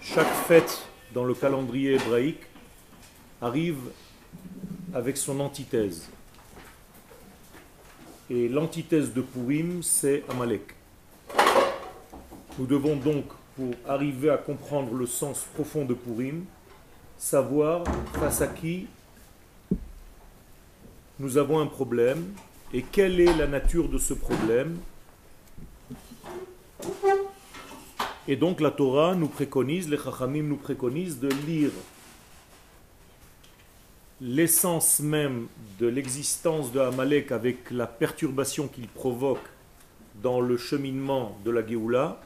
chaque fête dans le calendrier hébraïque arrive avec son antithèse. Et l'antithèse de Purim, c'est Amalek. Nous devons donc, pour arriver à comprendre le sens profond de Purim, savoir face à qui nous avons un problème et quelle est la nature de ce problème. Et donc la Torah nous préconise, les Chachamim nous préconisent de lire l'essence même de l'existence de Amalek avec la perturbation qu'il provoque dans le cheminement de la Géoula,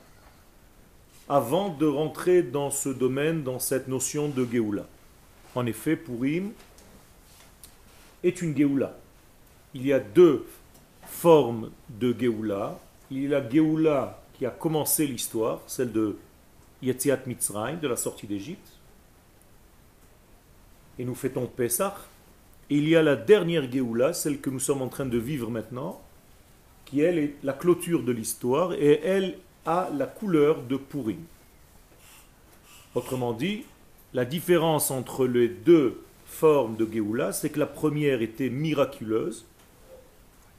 avant de rentrer dans ce domaine, dans cette notion de Géoula. En effet, Purim est une Géoula. Il y a deux formes de Géoula. Il y a la Géoula qui a commencé l'histoire, celle de Yetziat Mitzrayim, de la sortie d'Égypte, et nous fêtons Pessah. Et il y a la dernière Géoula, celle que nous sommes en train de vivre maintenant, qui elle est la clôture de l'histoire et elle a la couleur de Purim. Autrement dit, la différence entre les deux formes de Géoula, c'est que la première était miraculeuse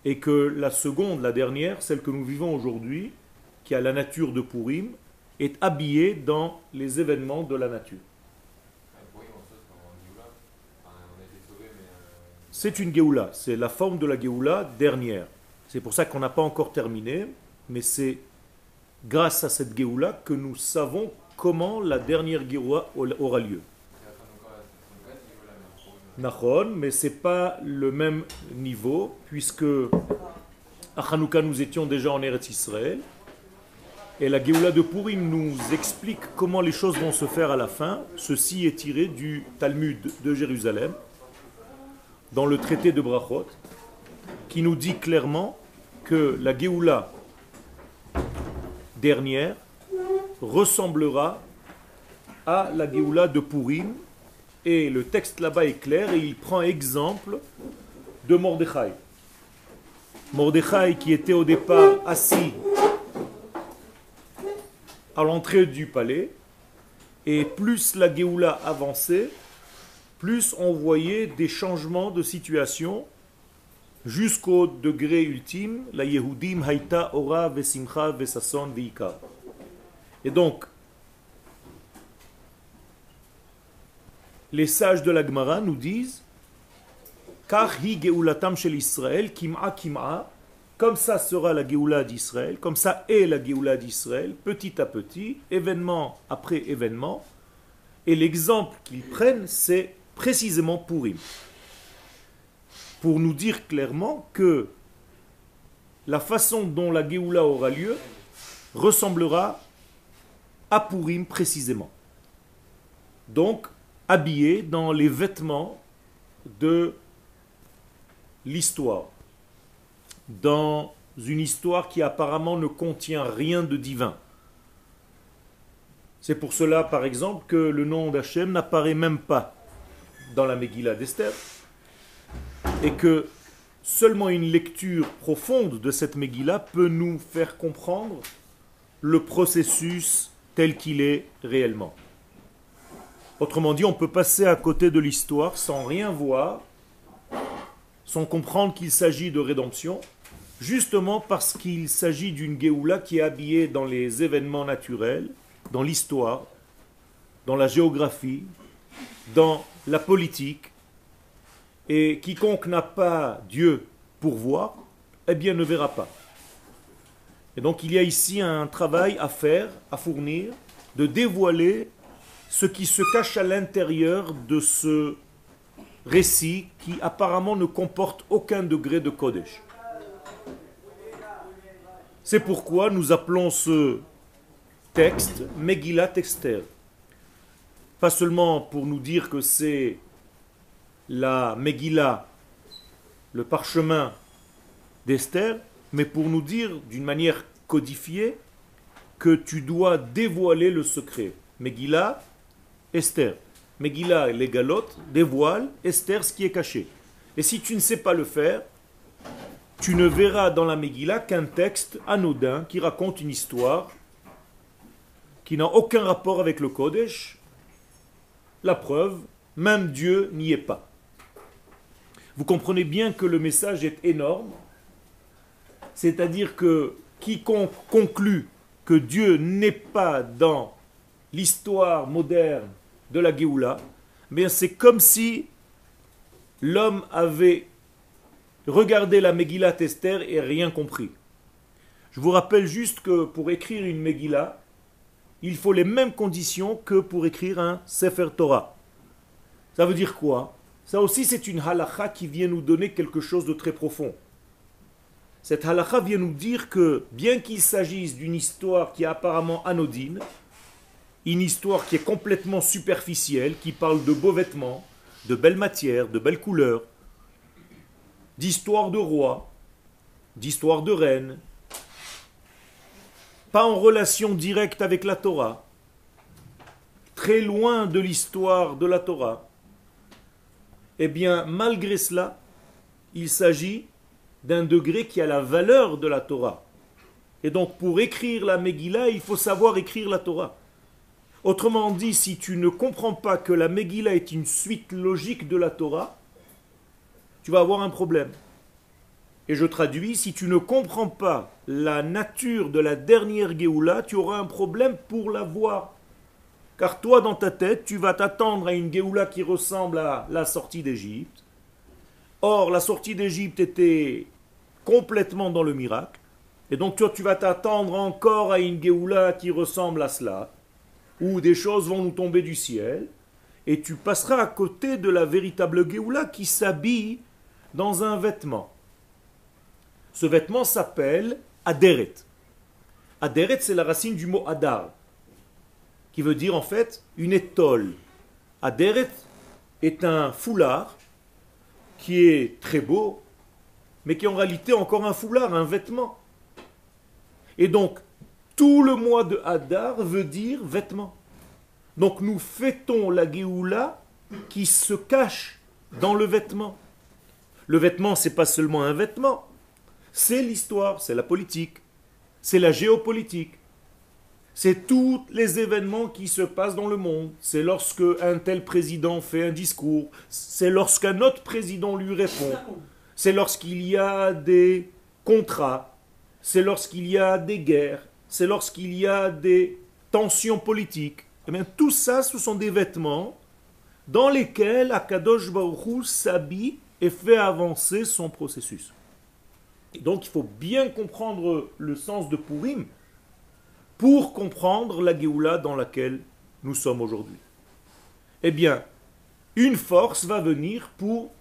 et que la seconde, la dernière, celle que nous vivons aujourd'hui, qui a la nature de Purim, est habillée dans les événements de la nature. c'est une Géoula, c'est la forme de la Géoula dernière. C'est pour ça qu'on n'a pas encore terminé, mais c'est grâce à cette Géoula que nous savons comment la dernière Géoula aura lieu. Mais c'est pas le même niveau, puisque à Hanouka nous étions déjà en Eretz Israël, et la Géoula de Purim nous explique comment les choses vont se faire à la fin. Ceci est tiré du Talmud de Jérusalem, dans le traité de Brachot, qui nous dit clairement que la Géoula dernière ressemblera à la Géoula de Purim. Et le texte là-bas est clair et il prend exemple de Mordechai. Mordechai qui était au départ assis à l'entrée du palais, et plus la Géoula avançait, plus on voyait des changements de situation jusqu'au degré ultime, la Yehudim haïta ora vesimcha vesason veika. Et donc, les sages de la Gemara nous disent car hi geulatam shel Israël kim'a kim'a comme ça sera la Géoula d'Israël, comme ça est la Géoula d'Israël, petit à petit, événement après événement. Et l'exemple qu'ils prennent, c'est précisément Purim. Pour nous dire clairement que la façon dont la Géoula aura lieu ressemblera à Purim précisément. Donc, habillé dans les vêtements de l'histoire, dans une histoire qui apparemment ne contient rien de divin. C'est pour cela, par exemple, que le nom d'Hachem n'apparaît même pas dans la Megillah d'Esther, et que seulement une lecture profonde de cette Megillah peut nous faire comprendre le processus tel qu'il est réellement. Autrement dit, on peut passer à côté de l'histoire sans rien voir, sans comprendre qu'il s'agit de rédemption, justement parce qu'il s'agit d'une Géoula qui est habillée dans les événements naturels, dans l'histoire, dans la géographie, dans la politique, et quiconque n'a pas Dieu pour voir, eh bien ne verra pas. Et donc il y a ici un travail à faire, à fournir, de dévoiler ce qui se cache à l'intérieur de ce récit qui apparemment ne comporte aucun degré de Kodesh. C'est pourquoi nous appelons ce texte Megillat Esther. Pas seulement pour nous dire que c'est la Megillah, le parchemin d'Esther, mais pour nous dire d'une manière codifiée que tu dois dévoiler le secret. Megillah, Esther. Megillah, les galotes, dévoile, Esther, ce qui est caché. Et si tu ne sais pas le faire, tu ne verras dans la Megillah qu'un texte anodin qui raconte une histoire qui n'a aucun rapport avec le Kodesh. La preuve, même Dieu n'y est pas. Vous comprenez bien que le message est énorme. C'est-à-dire que quiconque conclut que Dieu n'est pas dans l'histoire moderne de la Géoula, mais c'est comme si l'homme avait regardé la Megillah Esther et rien compris. Je vous rappelle juste que pour écrire une Megillah, il faut les mêmes conditions que pour écrire un Sefer Torah. Ça veut dire quoi? Ça aussi c'est une halakha qui vient nous donner quelque chose de très profond. Cette halakha vient nous dire que bien qu'il s'agisse d'une histoire qui est apparemment anodine, une histoire qui est complètement superficielle, qui parle de beaux vêtements, de belles matières, de belles couleurs, d'histoire de rois, d'histoire de reines, pas en relation directe avec la Torah, très loin de l'histoire de la Torah, eh bien, malgré cela, il s'agit d'un degré qui a la valeur de la Torah. Et donc, pour écrire la Megillah, il faut savoir écrire la Torah. Autrement dit, si tu ne comprends pas que la Megillah est une suite logique de la Torah, tu vas avoir un problème. Et je traduis, si tu ne comprends pas la nature de la dernière Géoula, tu auras un problème pour la voir. Car toi, dans ta tête, tu vas t'attendre à une Géoula qui ressemble à la sortie d'Égypte. Or, la sortie d'Égypte était complètement dans le miracle. Et donc, toi, tu vas t'attendre encore à une Géoula qui ressemble à cela où des choses vont nous tomber du ciel, et tu passeras à côté de la véritable Géoula qui s'habille dans un vêtement. Ce vêtement s'appelle Aderet. Aderet, c'est la racine du mot Adar, qui veut dire en fait une étole. Aderet est un foulard qui est très beau, mais qui est en réalité encore un foulard, un vêtement. Et donc, tout le mois de Hadar veut dire vêtement. Donc nous fêtons la Géoula qui se cache dans le vêtement. Le vêtement, c'est pas seulement un vêtement, c'est l'histoire, c'est la politique, c'est la géopolitique, c'est tous les événements qui se passent dans le monde. C'est lorsque un tel président fait un discours, c'est lorsqu'un autre président lui répond, c'est lorsqu'il y a des contrats, c'est lorsqu'il y a des guerres, c'est lorsqu'il y a des tensions politiques. Eh bien, tout ça, ce sont des vêtements dans lesquels Akadosh Baruch s'habille et fait avancer son processus. Et donc, il faut bien comprendre le sens de Purim pour comprendre la Géoula dans laquelle nous sommes aujourd'hui. Eh bien, une force va venir pour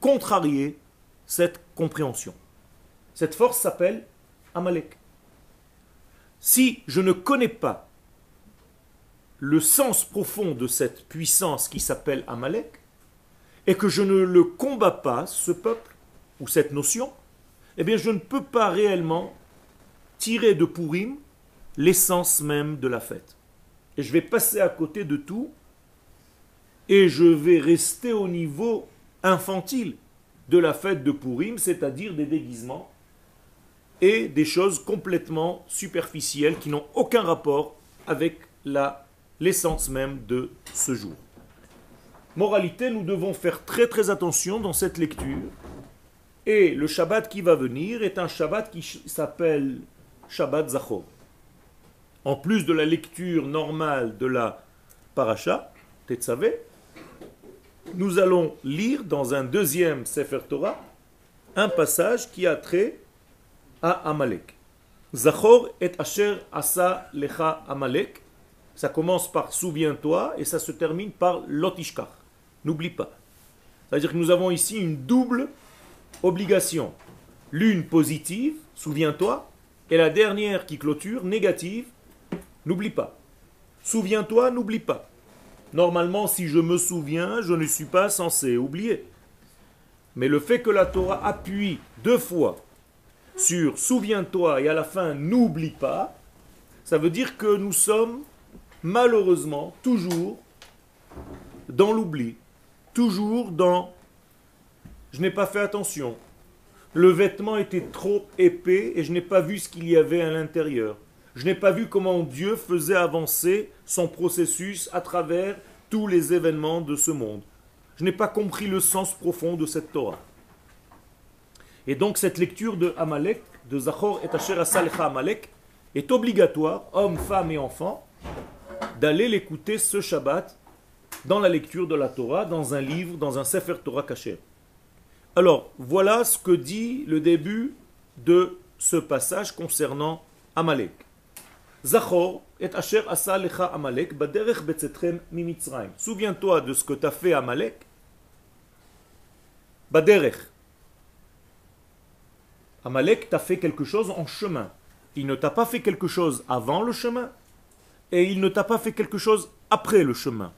contrarier cette compréhension. Cette force s'appelle Amalek. Si je ne connais pas le sens profond de cette puissance qui s'appelle Amalek, et que je ne le combats pas, ce peuple, ou cette notion, eh bien je ne peux pas réellement tirer de Purim l'essence même de la fête. Et je vais passer à côté de tout, et je vais rester au niveau infantile de la fête de Purim, c'est-à-dire des déguisements, et des choses complètement superficielles qui n'ont aucun rapport avec l'essence même de ce jour. Moralité, nous devons faire très très attention dans cette lecture. Et le Shabbat qui va venir est un Shabbat qui s'appelle Shabbat Zachor. En plus de la lecture normale de la Paracha, nous allons lire dans un deuxième Sefer Torah un passage qui a trait à Amalek. Zachor et Asher Asa Lecha Amalek. Ça commence par souviens-toi et ça se termine par Lotishkar. N'oublie pas. C'est-à-dire que nous avons ici une double obligation. L'une positive, souviens-toi, et la dernière qui clôture, négative, n'oublie pas. Souviens-toi, n'oublie pas. Normalement, si je me souviens, je ne suis pas censé oublier. Mais le fait que la Torah appuie deux fois sur souviens-toi et à la fin n'oublie pas, ça veut dire que nous sommes malheureusement toujours dans l'oubli, toujours dans je n'ai pas fait attention. Le vêtement était trop épais et je n'ai pas vu ce qu'il y avait à l'intérieur. Je n'ai pas vu comment Dieu faisait avancer son processus à travers tous les événements de ce monde. Je n'ai pas compris le sens profond de cette Torah. Et donc cette lecture de Amalek, de Zachor et Asher Asalecha Amalek, est obligatoire, hommes, femmes et enfants, d'aller l'écouter ce Shabbat dans la lecture de la Torah, dans un livre, dans un Sefer Torah caché. Alors, voilà ce que dit le début de ce passage concernant Amalek. Zachor et Asher asa lecha Amalek baderech betzetrem mimitzraim. Souviens-toi de ce que t'as fait Amalek. Baderech. Amalek t'a fait quelque chose en chemin. Il ne t'a pas fait quelque chose avant le chemin et il ne t'a pas fait quelque chose après le chemin.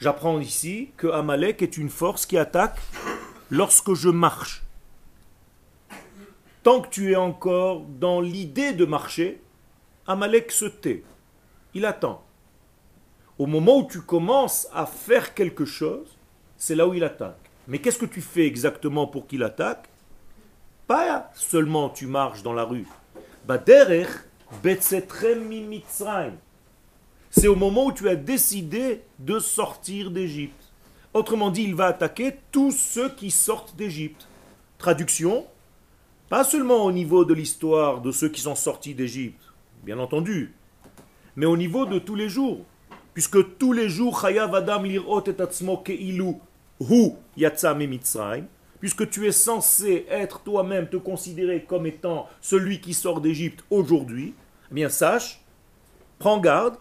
J'apprends ici que Amalek est une force qui attaque lorsque je marche. Tant que tu es encore dans l'idée de marcher, Amalek se tait. Il attend. Au moment où tu commences à faire quelque chose, c'est là où il attaque. Mais qu'est-ce que tu fais exactement pour qu'il attaque? Pas seulement tu marches dans la rue. C'est au moment où tu as décidé de sortir d'Égypte. Autrement dit, il va attaquer tous ceux qui sortent d'Égypte. Traduction, pas seulement au niveau de l'histoire de ceux qui sont sortis d'Égypte, bien entendu, mais au niveau de tous les jours. Puisque tous les jours, puisque tu es censé être toi-même, te considérer comme étant celui qui sort d'Égypte aujourd'hui, eh bien sache, prends garde,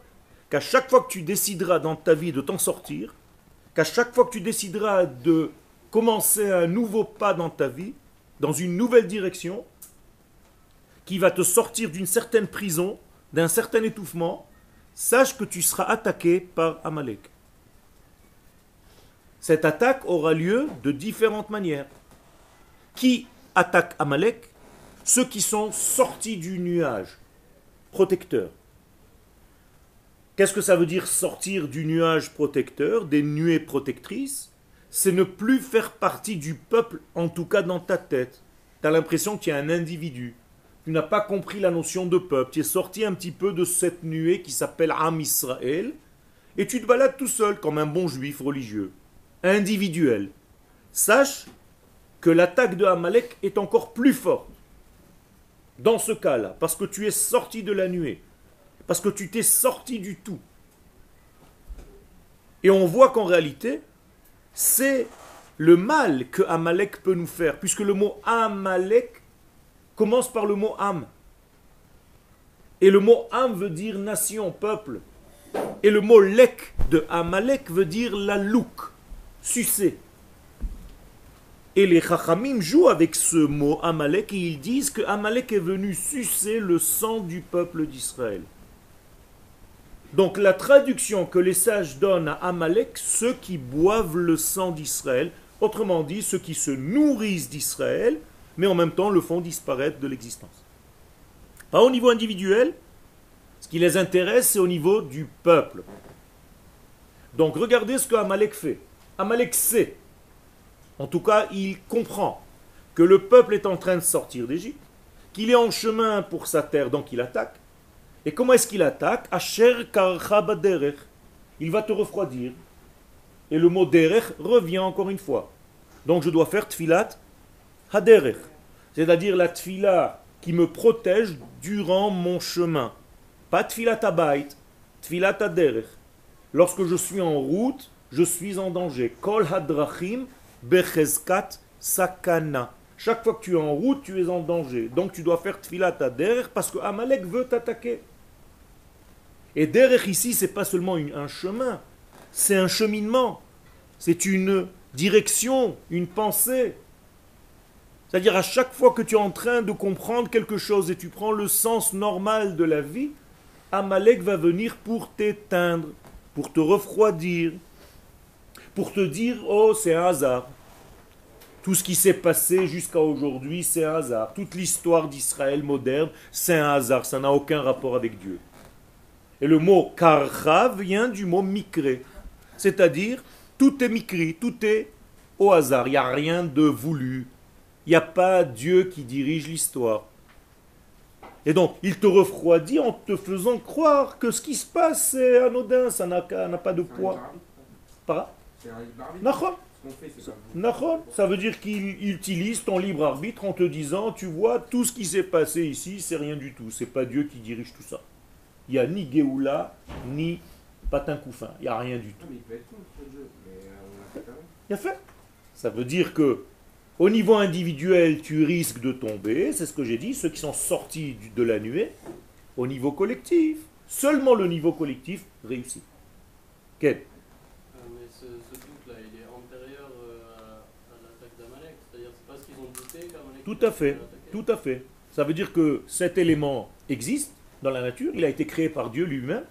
qu'à chaque fois que tu décideras dans ta vie de t'en sortir, qu'à chaque fois que tu décideras de commencer un nouveau pas dans ta vie, dans une nouvelle direction, qui va te sortir d'une certaine prison, d'un certain étouffement, sache que tu seras attaqué par Amalek. Cette attaque aura lieu de différentes manières. Qui attaque Amalek? Ceux qui sont sortis du nuage protecteur. Qu'est-ce que ça veut dire sortir du nuage protecteur, des nuées protectrices? C'est ne plus faire partie du peuple, en tout cas dans ta tête. Tu as l'impression qu'il y a un individu. Tu n'as pas compris la notion de peuple, tu es sorti un petit peu de cette nuée qui s'appelle Am Israël, et tu te balades tout seul comme un bon juif religieux, individuel. Sache que l'attaque de Amalek est encore plus forte dans ce cas-là, parce que tu es sorti de la nuée, parce que tu t'es sorti du tout. Et on voit qu'en réalité, c'est le mal que Amalek peut nous faire, puisque le mot Amalek commence par le mot âme. Et le mot âme veut dire nation, peuple. Et le mot lek de Amalek veut dire la louk, sucer. Et les Chachamim jouent avec ce mot Amalek et ils disent que Amalek est venu sucer le sang du peuple d'Israël. Donc la traduction que les sages donnent à Amalek, ceux qui boivent le sang d'Israël, autrement dit ceux qui se nourrissent d'Israël, mais en même temps le font disparaître de l'existence. Pas au niveau individuel, ce qui les intéresse, c'est au niveau du peuple. Donc regardez ce que Amalek fait. Amalek sait, en tout cas il comprend, que le peuple est en train de sortir d'Égypte, qu'il est en chemin pour sa terre, donc il attaque. Et comment est-ce qu'il attaque? Asher Il va te refroidir. Et le mot derech revient encore une fois. Donc je dois faire tfilat Haderech, c'est-à-dire la tfila qui me protège durant mon chemin. Pas tfila tabayt, tfila taderech. Lorsque je suis en route, je suis en danger. Kol hadrachim bechezkat sakana. Chaque fois que tu es en route, tu es en danger. Donc tu dois faire tfila taderech parce que Amalek veut t'attaquer. Et derech ici, c'est pas seulement un chemin, c'est un cheminement. C'est une direction, une pensée. C'est-à-dire à chaque fois que tu es en train de comprendre quelque chose et tu prends le sens normal de la vie, Amalek va venir pour t'éteindre, pour te refroidir, pour te dire oh c'est un hasard. Tout ce qui s'est passé jusqu'à aujourd'hui, c'est un hasard. Toute l'histoire d'Israël moderne, c'est un hasard. Ça n'a aucun rapport avec Dieu. Et le mot karcha vient du mot mikre. C'est-à-dire, tout est mikri, tout est au hasard. Il n'y a rien de voulu, il n'y a pas Dieu qui dirige l'histoire. Et donc, il te refroidit en te faisant croire que ce qui se passe, c'est anodin, ça n'a pas de poids. Pas ça veut dire qu'il utilise ton libre arbitre en te disant, tu vois, tout ce qui s'est passé ici, c'est rien du tout. C'est pas Dieu qui dirige tout ça. Il n'y a ni Géoula, ni patin couffin. Il n'y a rien du tout. Il a fait. Ça veut dire que au niveau individuel, tu risques de tomber, c'est ce que j'ai dit, ceux qui sont sortis de la nuée. Au niveau collectif, seulement le niveau collectif réussit. Quel Tout à fait, tout à fait. Ça veut dire que cet élément existe dans la nature, il a été créé par Dieu lui-même,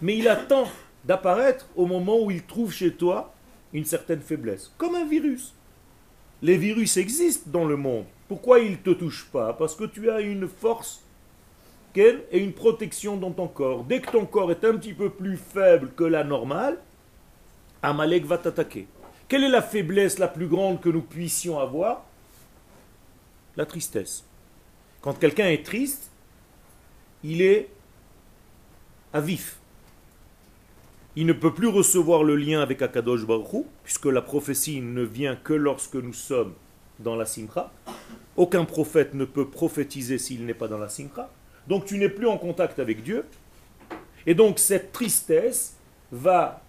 mais il attend d'apparaître au moment où il trouve chez toi une certaine faiblesse, comme un virus. Les virus existent dans le monde. Pourquoi ils ne te touchent pas? Parce que tu as une force et une protection dans ton corps. Dès que ton corps est un petit peu plus faible que la normale, Amalek va t'attaquer. Quelle est la faiblesse la plus grande que nous puissions avoir? La tristesse. Quand quelqu'un est triste, il est à vif. Il ne peut plus recevoir le lien avec Akadosh Baruch puisque la prophétie ne vient que lorsque nous sommes dans la Simcha. Aucun prophète ne peut prophétiser s'il n'est pas dans la Simcha. Donc tu n'es plus en contact avec Dieu. Et donc cette tristesse va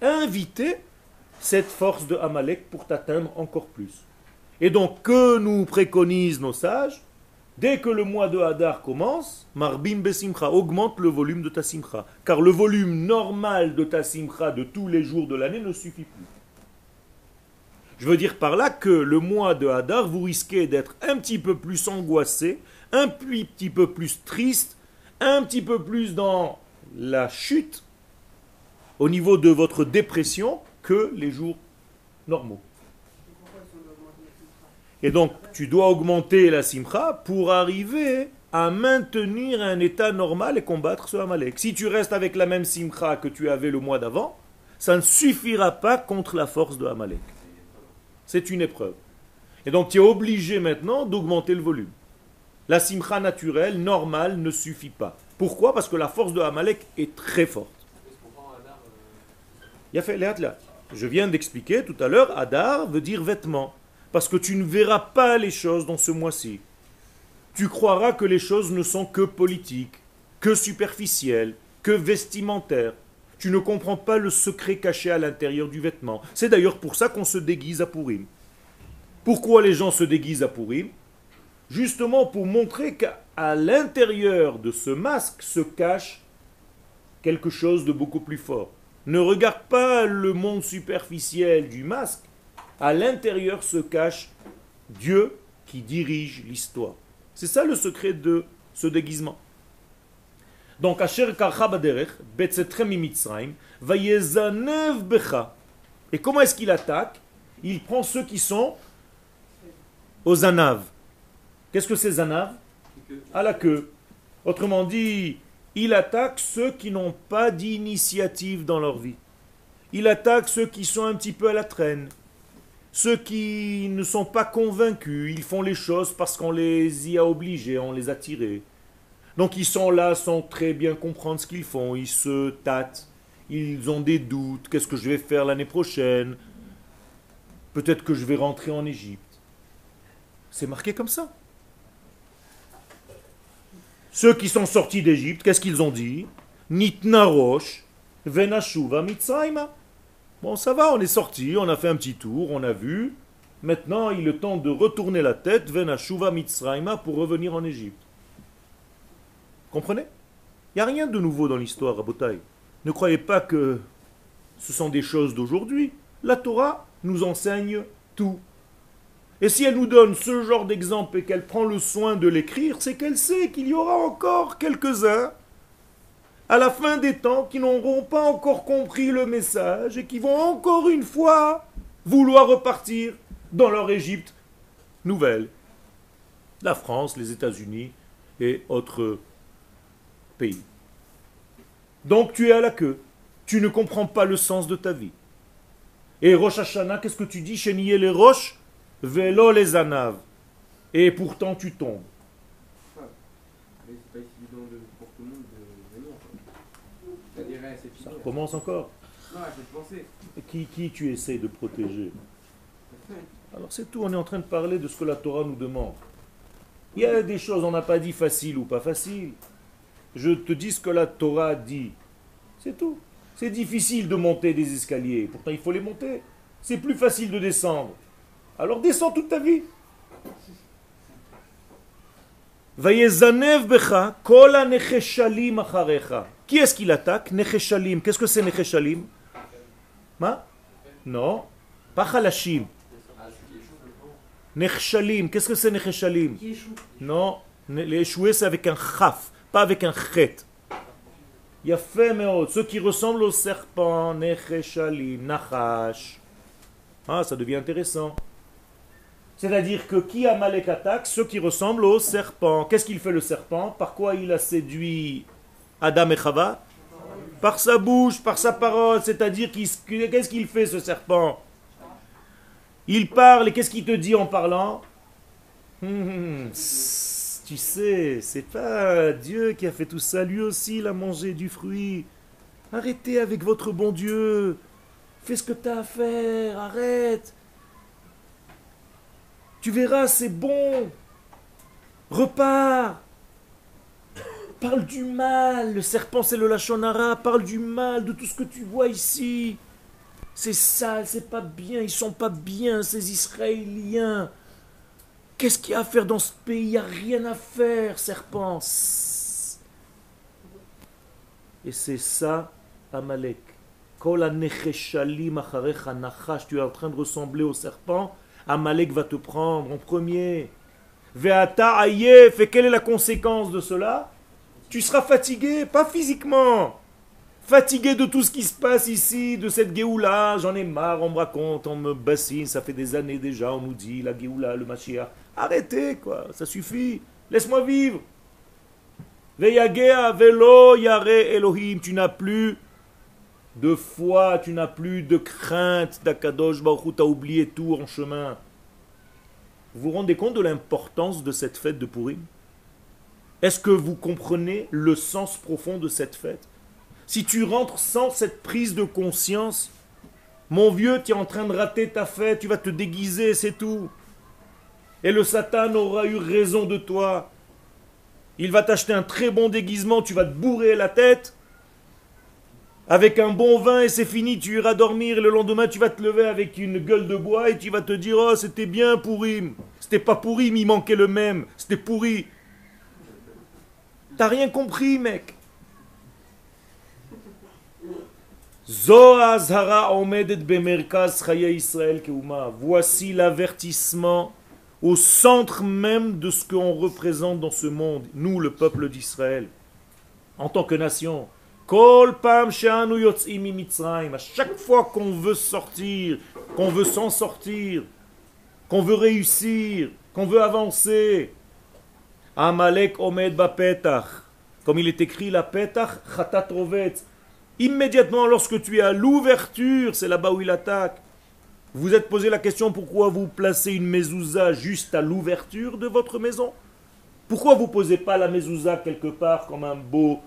inviter cette force de Amalek pour t'atteindre encore plus. Et donc que nous préconisent nos sages Dès que le mois de Hadar commence, Marbim Besimcha augmente le volume de ta simcha. Car le volume normal de ta simcha de tous les jours de l'année ne suffit plus. Je veux dire par là que le mois de Hadar, vous risquez d'être un petit peu plus angoissé, un petit peu plus triste, un petit peu plus dans la chute au niveau de votre dépression que les jours normaux. Et donc, tu dois augmenter la simcha pour arriver à maintenir un état normal et combattre ce Amalek. Si tu restes avec la même simcha que tu avais le mois d'avant, ça ne suffira pas contre la force de Amalek. C'est une épreuve. Et donc, tu es obligé maintenant d'augmenter le volume. La simcha naturelle, normale, ne suffit pas. Pourquoi? Parce que la force de Amalek est très forte. Je viens d'expliquer tout à l'heure, Adar veut dire vêtement parce que tu ne verras pas les choses dans ce mois-ci. Tu croiras que les choses ne sont que politiques, que superficielles, que vestimentaires. Tu ne comprends pas le secret caché à l'intérieur du vêtement. C'est d'ailleurs pour ça qu'on se déguise à Pourim. Pourquoi les gens se déguisent à Pourim Justement pour montrer qu'à l'intérieur de ce masque se cache quelque chose de beaucoup plus fort. Ne regarde pas le monde superficiel du masque, à l'intérieur se cache Dieu qui dirige l'histoire. C'est ça le secret de ce déguisement. Donc, Asher Becha. Et comment est-ce qu'il attaque? Il prend ceux qui sont aux anaves. Qu'est-ce que c'est zanav À la queue. Autrement dit, il attaque ceux qui n'ont pas d'initiative dans leur vie. Il attaque ceux qui sont un petit peu à la traîne. Ceux qui ne sont pas convaincus, ils font les choses parce qu'on les y a obligés, on les a tirés. Donc ils sont là sans très bien comprendre ce qu'ils font, ils se tâtent, ils ont des doutes, qu'est-ce que je vais faire l'année prochaine? Peut-être que je vais rentrer en Égypte. C'est marqué comme ça. Ceux qui sont sortis d'Égypte, qu'est-ce qu'ils ont dit? Nitna Rosh, Venashuva Mitzrayma. Bon, ça va, on est sorti, on a fait un petit tour, on a vu. Maintenant, il est temps de retourner la tête, Venashuva Mitzrayma, pour revenir en Égypte. Comprenez? Il n'y a rien de nouveau dans l'histoire, Rabotai. Ne croyez pas que ce sont des choses d'aujourd'hui. La Torah nous enseigne tout. Et si elle nous donne ce genre d'exemple et qu'elle prend le soin de l'écrire, c'est qu'elle sait qu'il y aura encore quelques-uns à la fin des temps qui n'auront pas encore compris le message et qui vont encore une fois vouloir repartir dans leur Égypte nouvelle. La France, les États-Unis et autres pays. Donc tu es à la queue. Tu ne comprends pas le sens de ta vie. Et Rosh Hashanah, qu'est-ce que tu dis Chénier les roches, vélo les anaves. Et pourtant tu tombes. Ça recommence encore. Qui, qui tu essayes de protéger Alors c'est tout, on est en train de parler de ce que la Torah nous demande. Il y a des choses, on n'a pas dit facile ou pas facile. Je te dis ce que la Torah dit. C'est tout. C'est difficile de monter des escaliers, pourtant il faut les monter. C'est plus facile de descendre. Alors descends toute ta vie. Qui est-ce qui l'attaque? Necheshalim. Qu'est-ce que c'est Necheshalim? Non, pas Khalashim. Nechshalim. Qu'est-ce que c'est Necheshalim? Non, les c'est avec un chaf, pas avec un chet. Il y a fait, ceux qui ressemblent au serpent, Necheshalim, Nachash. Ah, ça devient intéressant. C'est-à-dire que qui a Malek attaque? Ceux qui ressemblent au serpent. Qu'est-ce qu'il fait le serpent? Par quoi il a séduit Adam et Chava Par sa bouche, par sa parole. C'est-à-dire qu'est-ce qu'il fait ce serpent? Il parle et qu'est-ce qu'il te dit en parlant? Hum, Tu sais, c'est pas Dieu qui a fait tout ça. Lui aussi, il a mangé du fruit. Arrêtez avec votre bon Dieu. Fais ce que tu as à faire. Arrête. Tu verras, c'est bon. Repars. Parle du mal. Le serpent, c'est le lachonara. Parle du mal, de tout ce que tu vois ici. C'est sale, c'est pas bien. Ils sont pas bien, ces Israéliens. Qu'est-ce qu'il y a à faire dans ce pays? Il n'y a rien à faire, serpent. Et c'est ça, Amalek. Tu es en train de ressembler au serpent Amalek va te prendre en premier. Veata ayef, et quelle est la conséquence de cela? Tu seras fatigué, pas physiquement. Fatigué de tout ce qui se passe ici, de cette Géoula, j'en ai marre, on me raconte, on me bassine, ça fait des années déjà, on nous dit la Géoula, le Mashiach. Arrêtez, quoi, ça suffit, laisse-moi vivre. Veyagea velo yare Elohim, tu n'as plus de foi, tu n'as plus de crainte d'Akadosh Baruch tu as oublié tout en chemin. Vous vous rendez compte de l'importance de cette fête de Purim? Est-ce que vous comprenez le sens profond de cette fête? Si tu rentres sans cette prise de conscience, mon vieux, tu es en train de rater ta fête, tu vas te déguiser, c'est tout. Et le Satan aura eu raison de toi. Il va t'acheter un très bon déguisement, tu vas te bourrer la tête, avec un bon vin et c'est fini, tu iras dormir et le lendemain tu vas te lever avec une gueule de bois et tu vas te dire oh c'était bien pourri. C'était pas pourri, il manquait le même. C'était pourri. T'as rien compris, mec. Voici l'avertissement au centre même de ce qu'on représente dans ce monde, nous le peuple d'Israël, en tant que nation. À chaque fois qu'on veut sortir, qu'on veut s'en sortir, qu'on veut réussir, qu'on veut avancer, Amalek Omed Bapetach, comme il est écrit la Petach Chatat Immédiatement lorsque tu es à l'ouverture, c'est là-bas où il attaque. Vous êtes posé la question pourquoi vous placez une mezouza juste à l'ouverture de votre maison? Pourquoi vous posez pas la mezouza quelque part comme un beau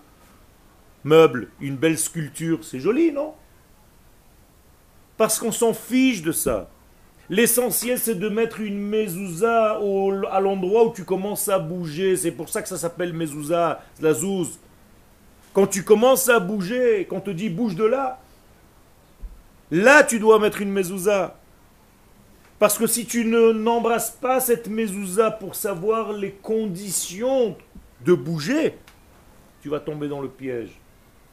meuble, une belle sculpture, c'est joli, non? Parce qu'on s'en fiche de ça. L'essentiel, c'est de mettre une mezouza à l'endroit où tu commences à bouger. C'est pour ça que ça s'appelle mezouza, la zouze. Quand tu commences à bouger, quand on te dit bouge de là, là tu dois mettre une mezouza. Parce que si tu ne n'embrasses pas cette mezouza pour savoir les conditions de bouger, tu vas tomber dans le piège.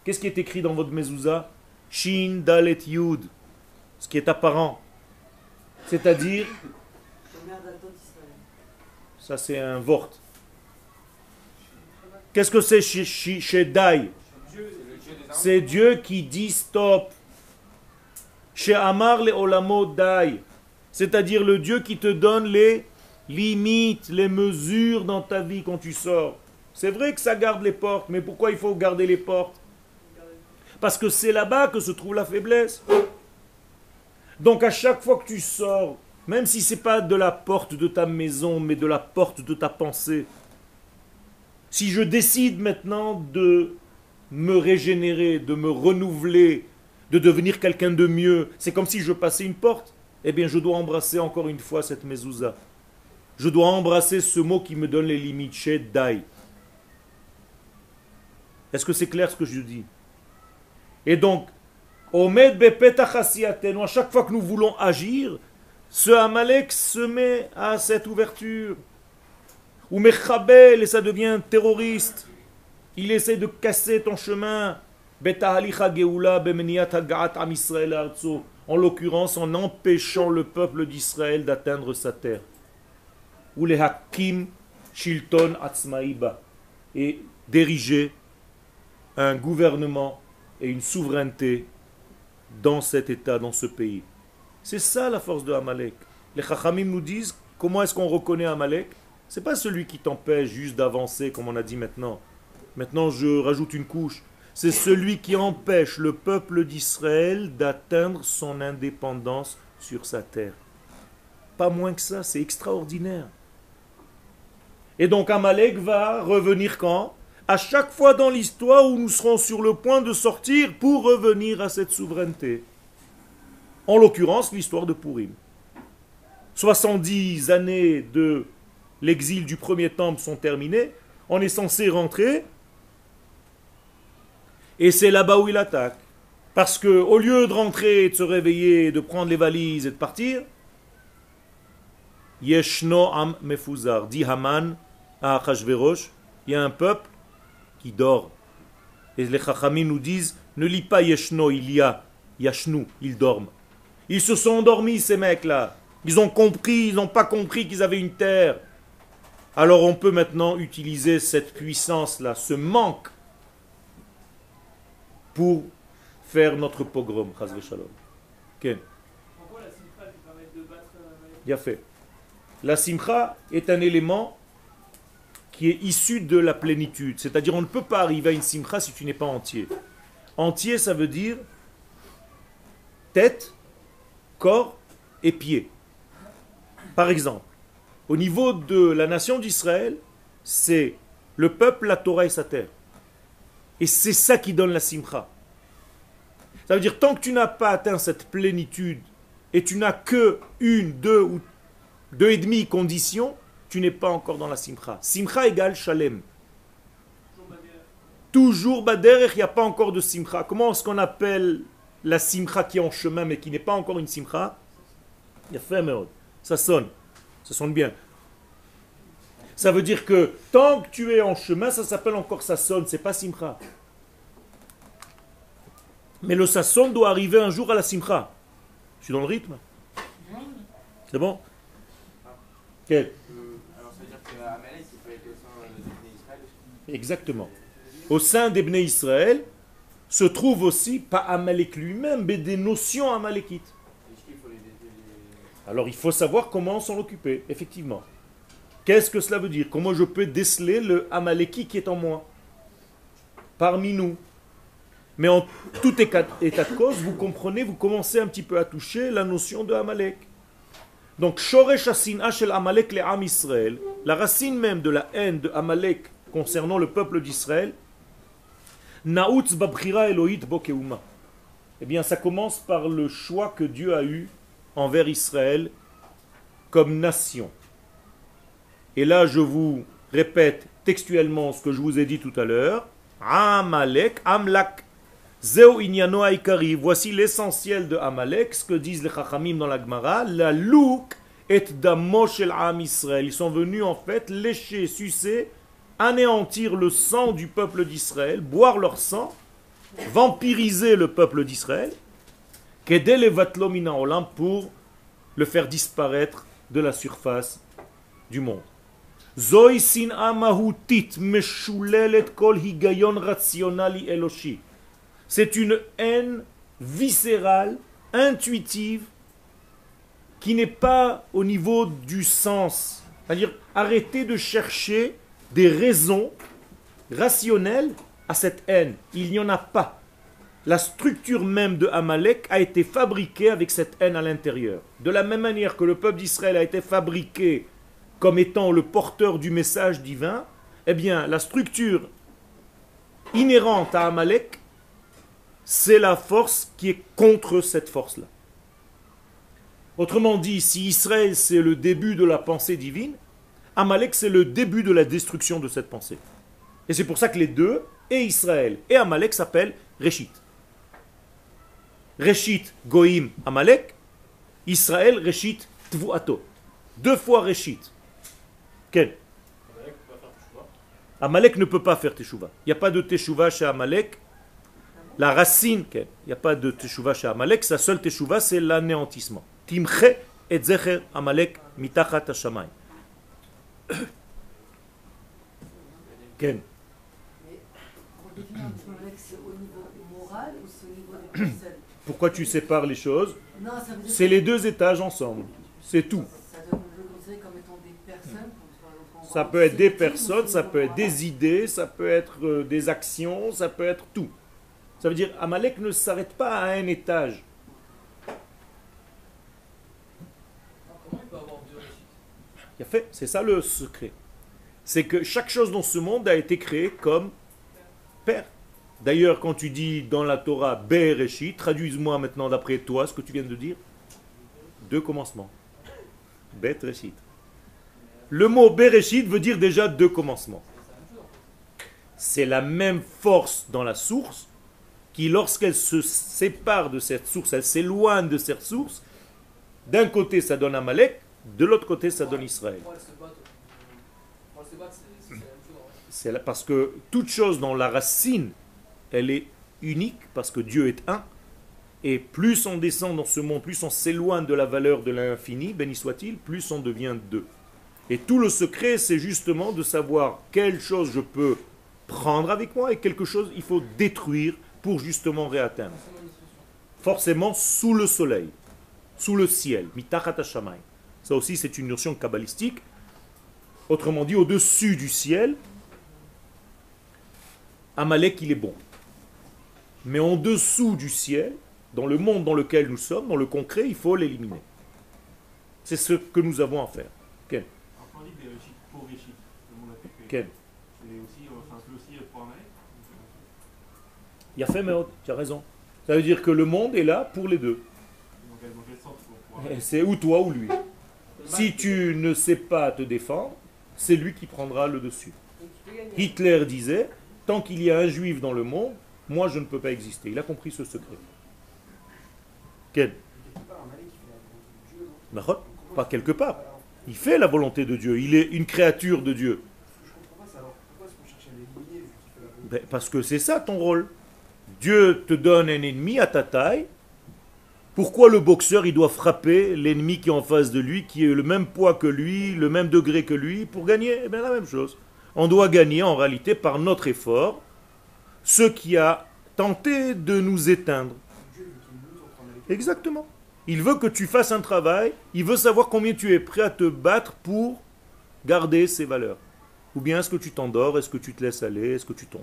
Qu'est-ce qui est écrit dans votre mezouza? Shin Dalet Yud. Ce qui est apparent. C'est-à-dire. Ça, c'est un vort. Qu'est-ce que c'est chez Dai? C'est Dieu qui dit stop. Chez Amar le Olamo Dai. C'est-à-dire le Dieu qui te donne les limites, les mesures dans ta vie quand tu sors. C'est vrai que ça garde les portes, mais pourquoi il faut garder les portes? Parce que c'est là-bas que se trouve la faiblesse. Donc à chaque fois que tu sors, même si ce n'est pas de la porte de ta maison, mais de la porte de ta pensée, si je décide maintenant de me régénérer, de me renouveler, de devenir quelqu'un de mieux. C'est comme si je passais une porte. Eh bien, je dois embrasser encore une fois cette mezouza. Je dois embrasser ce mot qui me donne les limites, chez Dai. Est-ce que c'est clair ce que je dis? Et donc, Omed à chaque fois que nous voulons agir, ce Amalek se met à cette ouverture. Ou Mechabel, et ça devient terroriste. Il essaie de casser ton chemin. En l'occurrence, en empêchant le peuple d'Israël d'atteindre sa terre. Ou les Hakim Shilton Atzmaïba. Et diriger un gouvernement et une souveraineté dans cet état, dans ce pays. C'est ça la force de Amalek. Les Chachamim nous disent comment est-ce qu'on reconnaît Amalek? C'est pas celui qui t'empêche juste d'avancer, comme on a dit maintenant. Maintenant, je rajoute une couche. C'est celui qui empêche le peuple d'Israël d'atteindre son indépendance sur sa terre. Pas moins que ça, c'est extraordinaire. Et donc Amalek va revenir quand? À chaque fois dans l'histoire où nous serons sur le point de sortir pour revenir à cette souveraineté. En l'occurrence, l'histoire de Purim. 70 années de l'exil du premier temple sont terminées. On est censé rentrer et c'est là-bas où il attaque. Parce que au lieu de rentrer, de se réveiller, de prendre les valises et de partir, Yeshno am mefuzar, dit Haman à Achashverosh, il y a un peuple qui dort. Et les Chachamim nous disent, ne lis pas Yeshno, il y a Yashnu, ils dorment. Ils se sont endormis ces mecs-là. Ils ont compris, ils n'ont pas compris qu'ils avaient une terre. Alors on peut maintenant utiliser cette puissance-là, ce manque pour faire notre pogrom. Ken. Bien fait. La simcha est un élément qui est issu de la plénitude. C'est-à-dire on ne peut pas arriver à une simcha si tu n'es pas entier. Entier, ça veut dire tête, corps et pied. Par exemple, au niveau de la nation d'Israël, c'est le peuple, la Torah et sa terre. Et c'est ça qui donne la simcha. Ça veut dire, tant que tu n'as pas atteint cette plénitude et tu n'as que une, deux ou deux et demi conditions, tu n'es pas encore dans la simcha. Simcha égale shalem. Toujours bader, il n'y a pas encore de simcha. Comment est-ce qu'on appelle la simcha qui est en chemin mais qui n'est pas encore une simcha? Il Ça sonne. Ça sonne bien. Ça veut dire que tant que tu es en chemin, ça s'appelle encore Sasson, c'est pas Simcha. Mais le Sasson doit arriver un jour à la Simcha. Je suis dans le rythme C'est bon? Exactement. Au sein des Israël se trouve aussi, pas Amalek lui-même, mais des notions amalekites. Alors il faut savoir comment s'en occuper, effectivement. Qu'est-ce que cela veut dire? Comment je peux déceler le Amaleki qui est en moi? Parmi nous. Mais en tout état de cause, vous comprenez, vous commencez un petit peu à toucher la notion de Amalek. Donc, Shoresh Shel Amalek le Am Israël, la racine même de la haine de Amalek concernant le peuple d'Israël, Naoutz Babchira Elohit Bokeuma. Eh bien, ça commence par le choix que Dieu a eu envers Israël comme nation. Et là, je vous répète textuellement ce que je vous ai dit tout à l'heure. Amalek, Amlak. Zeo inyano aikari. Voici l'essentiel de Amalek, ce que disent les Chachamim dans la Gemara. La louk et damosh el Am Israël. Ils sont venus en fait lécher, sucer, anéantir le sang du peuple d'Israël, boire leur sang, vampiriser le peuple d'Israël, pour le faire disparaître de la surface du monde. C'est une haine viscérale, intuitive, qui n'est pas au niveau du sens. C'est-à-dire arrêter de chercher des raisons rationnelles à cette haine. Il n'y en a pas. La structure même de Amalek a été fabriquée avec cette haine à l'intérieur. De la même manière que le peuple d'Israël a été fabriqué comme étant le porteur du message divin, eh bien, la structure inhérente à Amalek, c'est la force qui est contre cette force-là. Autrement dit, si Israël c'est le début de la pensée divine, Amalek c'est le début de la destruction de cette pensée. Et c'est pour ça que les deux, et Israël et Amalek, s'appellent Réchit. Réchit, Goïm, Amalek, Israël, Réchit, Tvuato. Deux fois Réchit. Quel? Amalek ne peut pas faire Teshuvah. Il n'y a pas de Teshuvah chez Amalek. La racine, il n'y a pas de Teshuvah chez Amalek. Sa seule Teshuvah, c'est l'anéantissement. Timche et Zecher Amalek mitachat hashamayim. Ken. Pourquoi tu sépares les choses? C'est les deux étages ensemble. C'est tout. Ça peut être des personnes, ça peut être des idées, ça peut être euh, des actions, ça peut être tout. Ça veut dire, Amalek ne s'arrête pas à un étage. Il a fait, c'est ça le secret. C'est que chaque chose dans ce monde a été créée comme père. D'ailleurs, quand tu dis dans la Torah Bereshit, traduise-moi maintenant d'après toi ce que tu viens de dire. Deux commencements. Bet Reshit. Le mot Bereshit veut dire déjà deux commencements. C'est la même force dans la source qui, lorsqu'elle se sépare de cette source, elle s'éloigne de cette source, d'un côté ça donne Amalek, de l'autre côté ça donne Israël. C'est parce que toute chose dans la racine, elle est unique parce que Dieu est un. Et plus on descend dans ce monde, plus on s'éloigne de la valeur de l'infini, béni soit-il, plus on devient deux. Et tout le secret, c'est justement de savoir quelle chose je peux prendre avec moi et quelque chose il faut détruire pour justement réatteindre. Forcément sous le soleil, sous le ciel, Ça aussi, c'est une notion kabbalistique. Autrement dit, au-dessus du ciel, Amalek, il est bon. Mais en dessous du ciel, dans le monde dans lequel nous sommes, dans le concret, il faut l'éliminer. C'est ce que nous avons à faire. Il a fait, mais tu as raison. Ça veut dire que le monde est là pour les deux. C'est ou toi ou lui. Si tu ne sais pas te défendre, c'est lui qui prendra le dessus. Hitler disait, tant qu'il y a un juif dans le monde, moi je ne peux pas exister. Il a compris ce secret. Quel? Pas quelque part. Il fait la volonté de Dieu. Il est une créature de Dieu. Ben, parce que c'est ça ton rôle. Dieu te donne un ennemi à ta taille. Pourquoi le boxeur il doit frapper l'ennemi qui est en face de lui, qui est le même poids que lui, le même degré que lui, pour gagner Eh bien la même chose. On doit gagner en réalité par notre effort ce qui a tenté de nous éteindre. Exactement. Il veut que tu fasses un travail, il veut savoir combien tu es prêt à te battre pour garder ses valeurs. Ou bien est-ce que tu t'endors, est-ce que tu te laisses aller, est-ce que tu tombes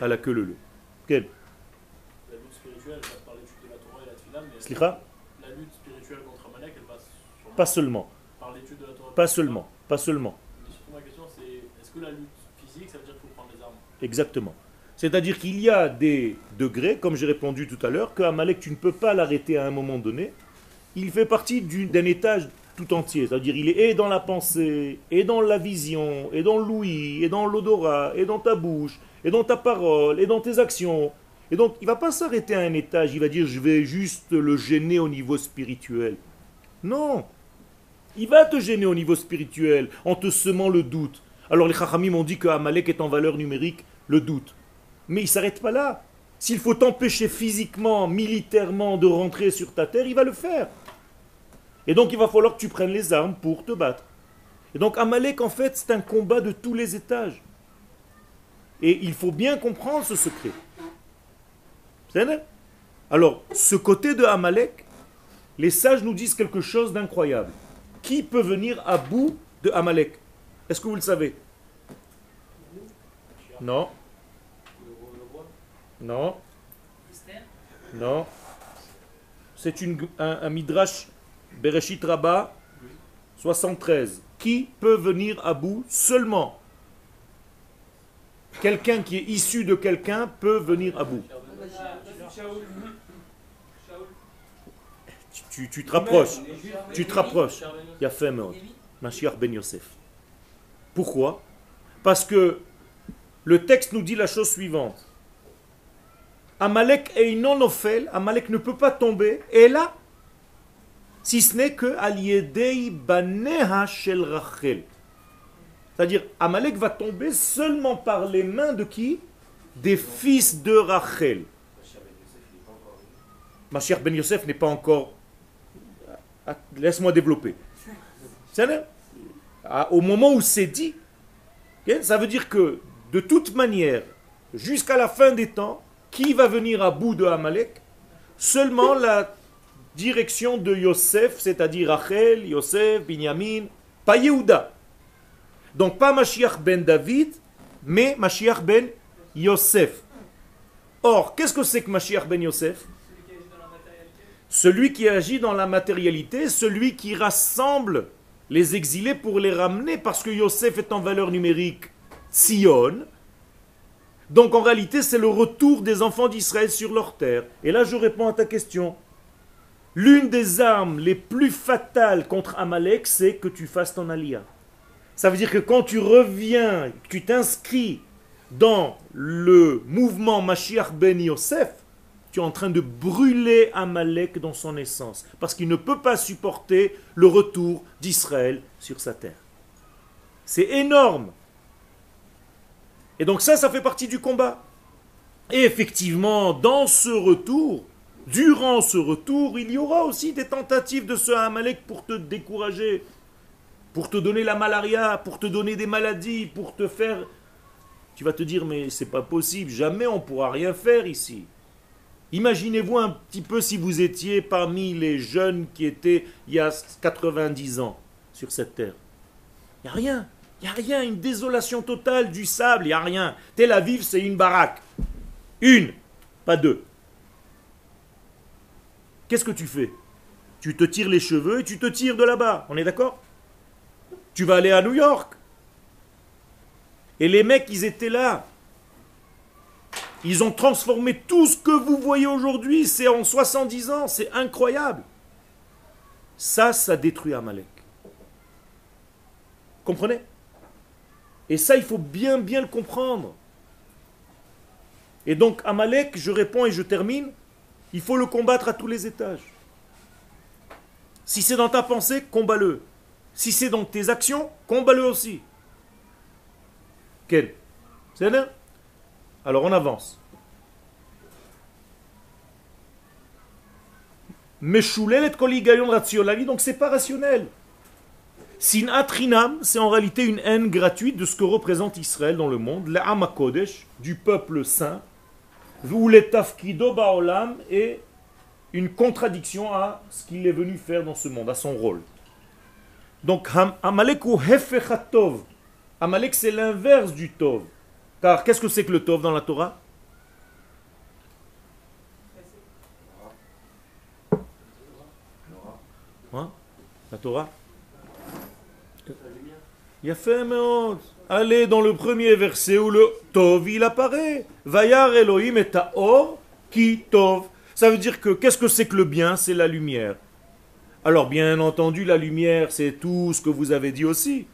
À la queue le le. Quel La lutte spirituelle, elle passe par l'étude de la Torah et la Tfila, mais la lutte spirituelle contre Amalek, elle passe Pas seulement. Par l'étude de la Torah. Pas seulement, pas seulement. Mais surtout ma question c'est, est-ce que la lutte physique, ça veut dire qu'il faut prendre des armes? Exactement. C'est-à-dire qu'il y a des degrés, comme j'ai répondu tout à l'heure, que Amalek, tu ne peux pas l'arrêter à un moment donné. Il fait partie d'un étage tout entier. C'est-à-dire il est dans la pensée, et dans la vision, et dans l'ouïe, et dans l'odorat, et dans ta bouche, et dans ta parole, et dans tes actions. Et donc, il va pas s'arrêter à un étage, il va dire je vais juste le gêner au niveau spirituel. Non. Il va te gêner au niveau spirituel en te semant le doute. Alors les Chachamim ont dit que Amalek est en valeur numérique le doute. Mais il ne s'arrête pas là. S'il faut t'empêcher physiquement, militairement de rentrer sur ta terre, il va le faire. Et donc il va falloir que tu prennes les armes pour te battre. Et donc Amalek, en fait, c'est un combat de tous les étages. Et il faut bien comprendre ce secret. Alors, ce côté de Amalek, les sages nous disent quelque chose d'incroyable. Qui peut venir à bout de Amalek? Est-ce que vous le savez? Non. Non. Non. C'est un, un, midrash Bereshit Rabbah 73. Qui peut venir à bout seulement? Quelqu'un qui est issu de quelqu'un peut venir à bout. Tu, tu te rapproches. Tu te rapproches. Il y a fait Mashiach ben Yosef. Pourquoi? Parce que le texte nous dit la chose suivante. Amalek est non offel, Amalek ne peut pas tomber, et là, si ce n'est que Shel Rachel. C'est-à-dire, Amalek va tomber seulement par les mains de qui? Des fils de Rachel. Mashiach ben Yosef n'est pas encore. Ah, laisse-moi développer. Ah, au moment où c'est dit, ça veut dire que de toute manière, jusqu'à la fin des temps, qui va venir à bout de Amalek? Seulement la direction de Yosef, c'est-à-dire Rachel, Yosef, Binyamin, pas Yehuda. Donc pas Mashiach ben David, mais Mashiach ben Yosef. Or, qu'est-ce que c'est que Mashiach ben Yosef? Celui qui agit dans la matérialité, celui qui rassemble les exilés pour les ramener, parce que Yosef est en valeur numérique Sion. Donc en réalité, c'est le retour des enfants d'Israël sur leur terre. Et là, je réponds à ta question. L'une des armes les plus fatales contre Amalek, c'est que tu fasses ton alia. Ça veut dire que quand tu reviens, tu t'inscris dans le mouvement Mashiach ben Yosef, tu es en train de brûler Amalek dans son essence. Parce qu'il ne peut pas supporter le retour d'Israël sur sa terre. C'est énorme. Et donc ça, ça fait partie du combat. Et effectivement, dans ce retour, durant ce retour, il y aura aussi des tentatives de ce Amalek pour te décourager, pour te donner la malaria, pour te donner des maladies, pour te faire... Tu vas te dire, mais c'est pas possible, jamais on pourra rien faire ici. Imaginez-vous un petit peu si vous étiez parmi les jeunes qui étaient il y a 90 ans sur cette terre. Il n'y a rien. Il n'y a rien, une désolation totale du sable, il n'y a rien. Tel Aviv, c'est une baraque. Une, pas deux. Qu'est-ce que tu fais? Tu te tires les cheveux et tu te tires de là-bas. On est d'accord? Tu vas aller à New York. Et les mecs, ils étaient là. Ils ont transformé tout ce que vous voyez aujourd'hui. C'est en 70 ans. C'est incroyable. Ça, ça détruit Amalek. Comprenez? Et ça, il faut bien, bien le comprendre. Et donc, Amalek, je réponds et je termine, il faut le combattre à tous les étages. Si c'est dans ta pensée, combat-le. Si c'est dans tes actions, combat-le aussi. Quel C'est Alors on avance. Donc c'est pas rationnel. Sinatrinam, c'est en réalité une haine gratuite de ce que représente Israël dans le monde, l'Ama Kodesh, du peuple saint, Baolam, est une contradiction à ce qu'il est venu faire dans ce monde, à son rôle. Donc, Amalek ou Hefechatov. Amalek, c'est l'inverse du Tov. Car qu'est-ce que c'est que le Tov dans la Torah? Hein? La Torah? Il a fait Allez dans le premier verset où le Tov il apparaît. Vayar Elohim et or qui Tov? Ça veut dire que qu'est-ce que c'est que le bien? C'est la lumière. Alors bien entendu, la lumière, c'est tout ce que vous avez dit aussi.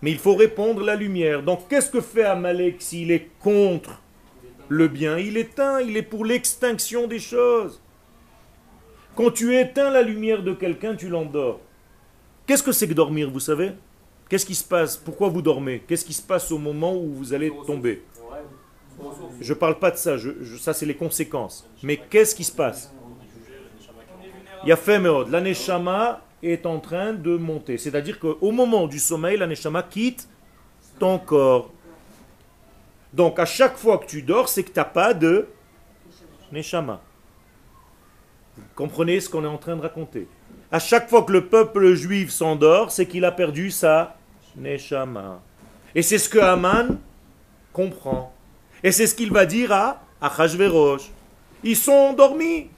Mais il faut répondre la lumière. Donc qu'est-ce que fait Amalek s'il est contre le bien? Il éteint, il est pour l'extinction des choses. Quand tu éteins la lumière de quelqu'un, tu l'endors. Qu'est-ce que c'est que dormir, vous savez? Qu'est-ce qui se passe? Pourquoi vous dormez? Qu'est-ce qui se passe au moment où vous allez tomber? Je ne parle pas de ça, ça c'est les conséquences. Mais qu'est-ce qui se passe? Il y a fait l'aneshama est en train de monter. C'est-à-dire qu'au moment du sommeil, l'aneshama quitte ton corps. Donc à chaque fois que tu dors, c'est que tu n'as pas de neshama. Vous comprenez ce qu'on est en train de raconter? À chaque fois que le peuple juif s'endort, c'est qu'il a perdu sa Neshama. Et c'est ce que Haman comprend. Et c'est ce qu'il va dire à Achashverosh. Ils sont endormis.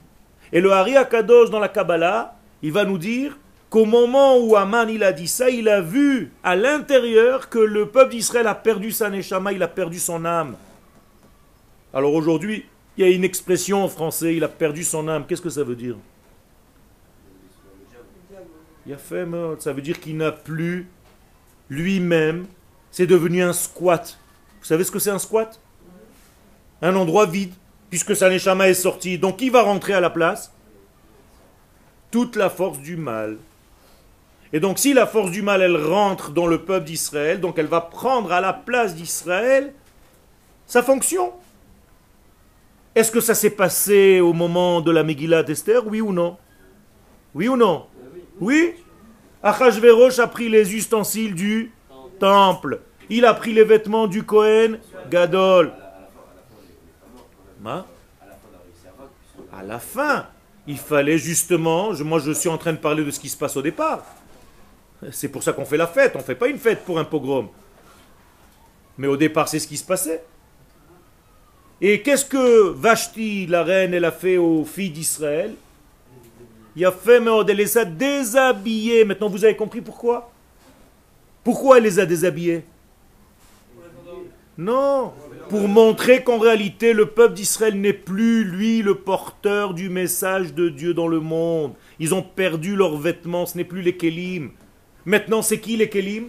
Et le Hari Akadosh dans la Kabbalah, il va nous dire qu'au moment où Aman il a dit ça, il a vu à l'intérieur que le peuple d'Israël a perdu sa neshama, il a perdu son âme. Alors aujourd'hui, il y a une expression en français, il a perdu son âme. Qu'est-ce que ça veut dire? Ça veut dire qu'il n'a plus lui-même. C'est devenu un squat. Vous savez ce que c'est un squat? Un endroit vide, puisque sa neshama est sorti. Donc qui va rentrer à la place? Toute la force du mal. Et donc si la force du mal, elle rentre dans le peuple d'Israël, donc elle va prendre à la place d'Israël sa fonction. Est-ce que ça s'est passé au moment de la Megillah d'Esther? Oui ou non? Oui ou non? Oui? Achashverosh a pris les ustensiles du temple. Il a pris les vêtements du Kohen Gadol. À la fin, il fallait justement, moi je suis en train de parler de ce qui se passe au départ. C'est pour ça qu'on fait la fête, on ne fait pas une fête pour un pogrom. Mais au départ, c'est ce qui se passait. Et qu'est-ce que Vashti, la reine, elle a fait aux filles d'Israël? Il a fait, mais elle les a déshabillées. Maintenant, vous avez compris pourquoi? Pourquoi elle les a déshabillées Non, pour montrer qu'en réalité, le peuple d'Israël n'est plus, lui, le porteur du message de Dieu dans le monde. Ils ont perdu leurs vêtements, ce n'est plus les Kélim. Maintenant, c'est qui les Kélim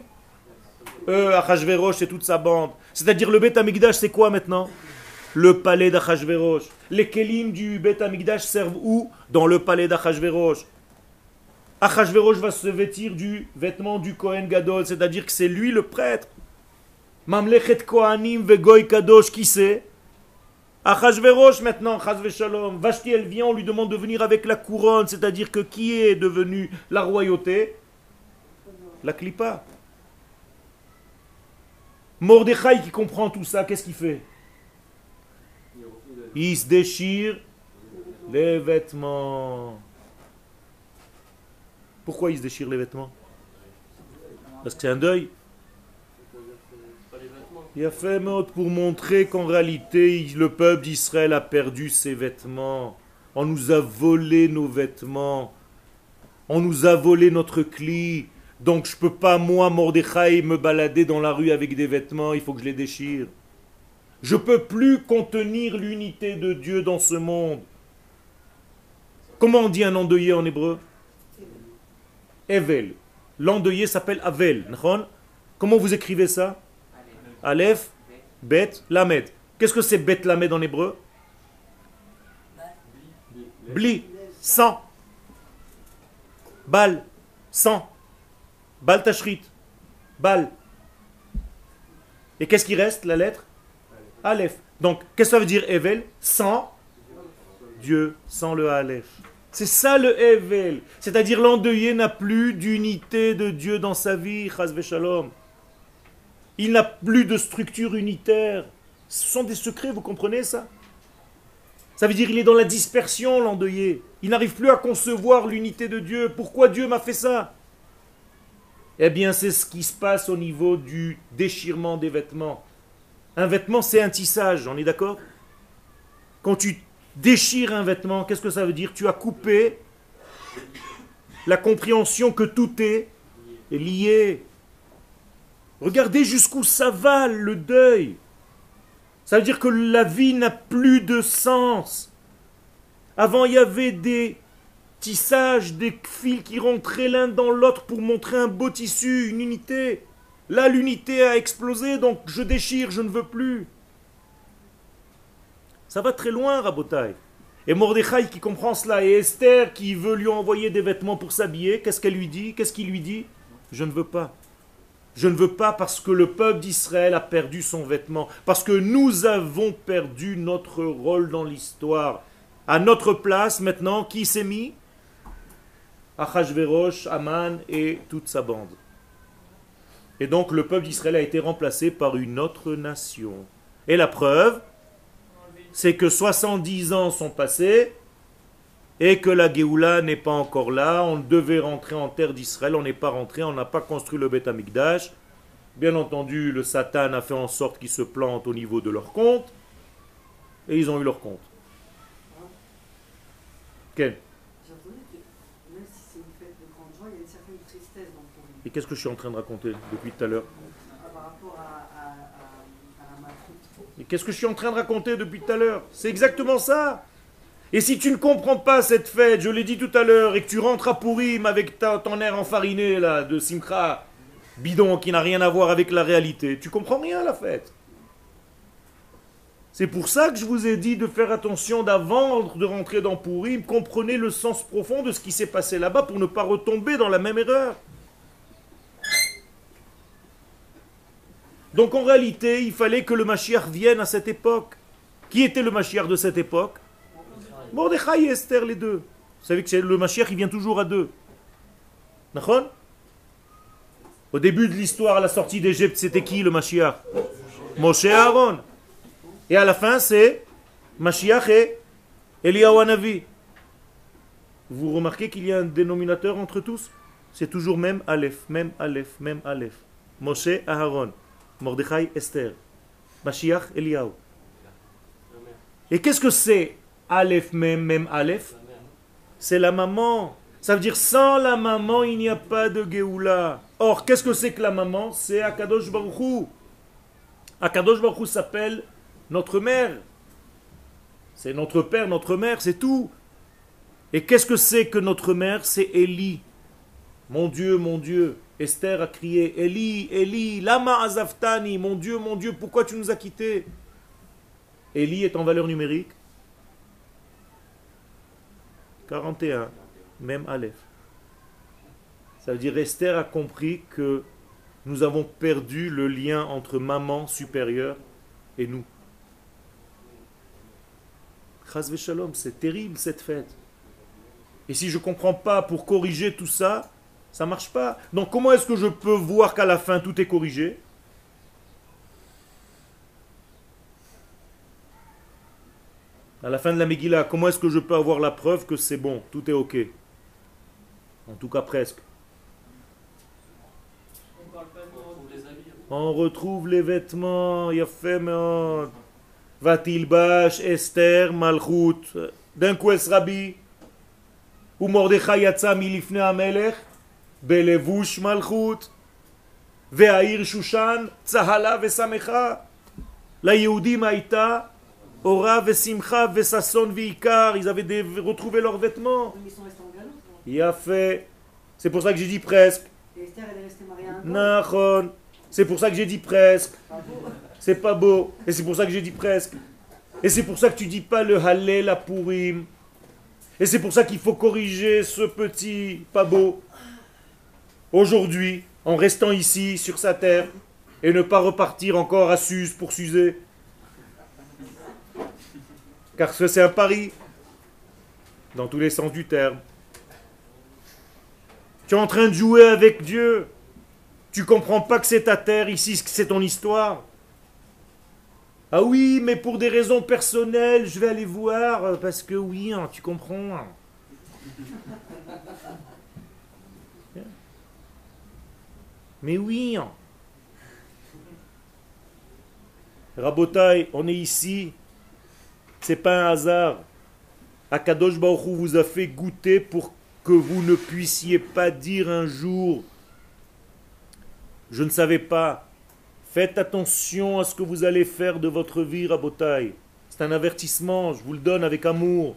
Eux, Achashverosh et toute sa bande. C'est-à-dire le Beth Amigdash, c'est quoi maintenant? Le palais d'Achashverosh. Les kelim du Beth Amikdash servent où? Dans le palais d'Achashverosh. Achashverosh va se vêtir du vêtement du Kohen Gadol, c'est-à-dire que c'est lui le prêtre. Mamlechet Kohanim Vegoy Kadosh, qui c'est? Achashverosh maintenant, Shalom. Vashti, elle vient, on lui demande de venir avec la couronne, c'est-à-dire que qui est devenu la royauté? La Klippa. Mordechai qui comprend tout ça, qu'est-ce qu'il fait? Il se déchire les vêtements. Pourquoi il se déchire les vêtements? Parce que c'est un deuil. Il a fait mode pour montrer qu'en réalité, le peuple d'Israël a perdu ses vêtements. On nous a volé nos vêtements. On nous a volé notre cli. Donc je ne peux pas, moi, Mordechai, me balader dans la rue avec des vêtements. Il faut que je les déchire. Je ne peux plus contenir l'unité de Dieu dans ce monde. Comment on dit un endeuillé en hébreu? Evel. L'endeuillé s'appelle Avel. Comment vous écrivez ça? Aleph, Bet, Lamed. Qu'est-ce que c'est Bet, Lamed en hébreu? Bli, sang. Bal, sang. Bal tashrit. Bal. Et qu'est-ce qui reste, la lettre? Aleph. Donc, qu'est-ce que ça veut dire Evel? Sans Dieu, sans le Aleph. C'est ça le Evel. C'est-à-dire l'endeuillé n'a plus d'unité de Dieu dans sa vie, Shalom. Il n'a plus de structure unitaire. Ce sont des secrets, vous comprenez ça? Ça veut dire qu'il est dans la dispersion, l'endeuillé. Il n'arrive plus à concevoir l'unité de Dieu. Pourquoi Dieu m'a fait ça? Eh bien, c'est ce qui se passe au niveau du déchirement des vêtements. Un vêtement, c'est un tissage, on est d'accord? Quand tu déchires un vêtement, qu'est-ce que ça veut dire? Tu as coupé la compréhension que tout est, lié. Regardez jusqu'où ça va le deuil. Ça veut dire que la vie n'a plus de sens. Avant, il y avait des tissages, des fils qui rentraient l'un dans l'autre pour montrer un beau tissu, une unité. Là, l'unité a explosé, donc je déchire, je ne veux plus. Ça va très loin, Rabotai. Et Mordechai qui comprend cela, et Esther qui veut lui envoyer des vêtements pour s'habiller, qu'est-ce qu'elle lui dit? Qu'est-ce qu'il lui dit? Je ne veux pas. Je ne veux pas parce que le peuple d'Israël a perdu son vêtement, parce que nous avons perdu notre rôle dans l'histoire. À notre place, maintenant, qui s'est mis? Achashverosh, Aman et toute sa bande. Et donc le peuple d'Israël a été remplacé par une autre nation. Et la preuve, c'est que 70 ans sont passés et que la Géoula n'est pas encore là. On devait rentrer en terre d'Israël, on n'est pas rentré, on n'a pas construit le Beth Amikdash. Bien entendu, le Satan a fait en sorte qu'ils se plantent au niveau de leur compte et ils ont eu leur compte. Quel J'ai entendu que même si c'est une fête de grande joie, il y a une tristesse dans Purim. Et qu'est-ce que je suis en train de raconter depuis tout à l'heure. Et qu'est-ce que je suis en train de raconter depuis tout à l'heure C'est exactement ça. Et si tu ne comprends pas cette fête, je l'ai dit tout à l'heure, et que tu rentres à Purim avec ta- ton air enfariné là, de Simcha, bidon qui n'a rien à voir avec la réalité, tu comprends rien à la fête. C'est pour ça que je vous ai dit de faire attention d'avant de rentrer dans Purim, comprenez le sens profond de ce qui s'est passé là-bas pour ne pas retomber dans la même erreur. Donc en réalité, il fallait que le Mashiach vienne à cette époque. Qui était le Mashiach de cette époque? Mordechai et Esther, les deux. Vous savez que le Mashiach, il vient toujours à deux. D'accord? Au début de l'histoire, à la sortie d'Égypte, c'était qui le Mashiach? Moshe et Aaron. Et à la fin, c'est Mashiach et Eliyahu. Vous remarquez qu'il y a un dénominateur entre tous? C'est toujours même Aleph, même Aleph, même Aleph. Moshe, Aaron. Mordechai, Esther. Mashiach, Eliyahu. Et qu'est-ce que c'est Aleph, même, même Aleph? C'est la maman. Ça veut dire sans la maman, il n'y a pas de Géoula. Or, qu'est-ce que c'est que la maman? C'est Akadosh Baruch Hu. Akadosh Baruch Hu s'appelle notre mère. C'est notre père, notre mère, c'est tout. Et qu'est-ce que c'est que notre mère? C'est Élie. Mon Dieu, mon Dieu. Esther a crié Élie, Élie, lama azaftani, mon Dieu, mon Dieu, pourquoi tu nous as quittés? Élie est en valeur numérique 41, même Aleph. Ça veut dire Esther a compris que nous avons perdu le lien entre maman supérieure et nous. Shalom, c'est terrible cette fête. Et si je ne comprends pas pour corriger tout ça, ça marche pas. Donc comment est-ce que je peux voir qu'à la fin tout est corrigé? À la fin de la Megillah, comment est-ce que je peux avoir la preuve que c'est bon, tout est ok? En tout cas presque. On retrouve les vêtements, Yafé Meod. Vatilbash, Esther, Malchut. D'un coup, Rabbi. Ou Mordechai yatsa milifne. Malchut, ils avaient retrouvé leurs vêtements. Il a fait. C'est pour ça que j'ai dit presque. C'est pour ça que j'ai dit presque. C'est pas beau. Et c'est pour ça que j'ai dit presque. Et c'est pour ça que tu dis pas le Hallel la Purim. Et c'est pour ça qu'il faut corriger ce petit pas beau. Aujourd'hui, en restant ici, sur sa terre, et ne pas repartir encore à Suse pour s'user. Car ce c'est un pari. Dans tous les sens du terme. Tu es en train de jouer avec Dieu. Tu comprends pas que c'est ta terre ici, que c'est ton histoire. Ah oui, mais pour des raisons personnelles, je vais aller voir euh, parce que oui, hein, tu comprends. hein. Mais oui. hein. On est ici. C'est pas un hasard. Akadosh Baruch vous a fait goûter pour que vous ne puissiez pas dire un jour je ne savais pas. Faites attention à ce que vous allez faire de votre vie, Rabotai. C'est un avertissement, je vous le donne avec amour.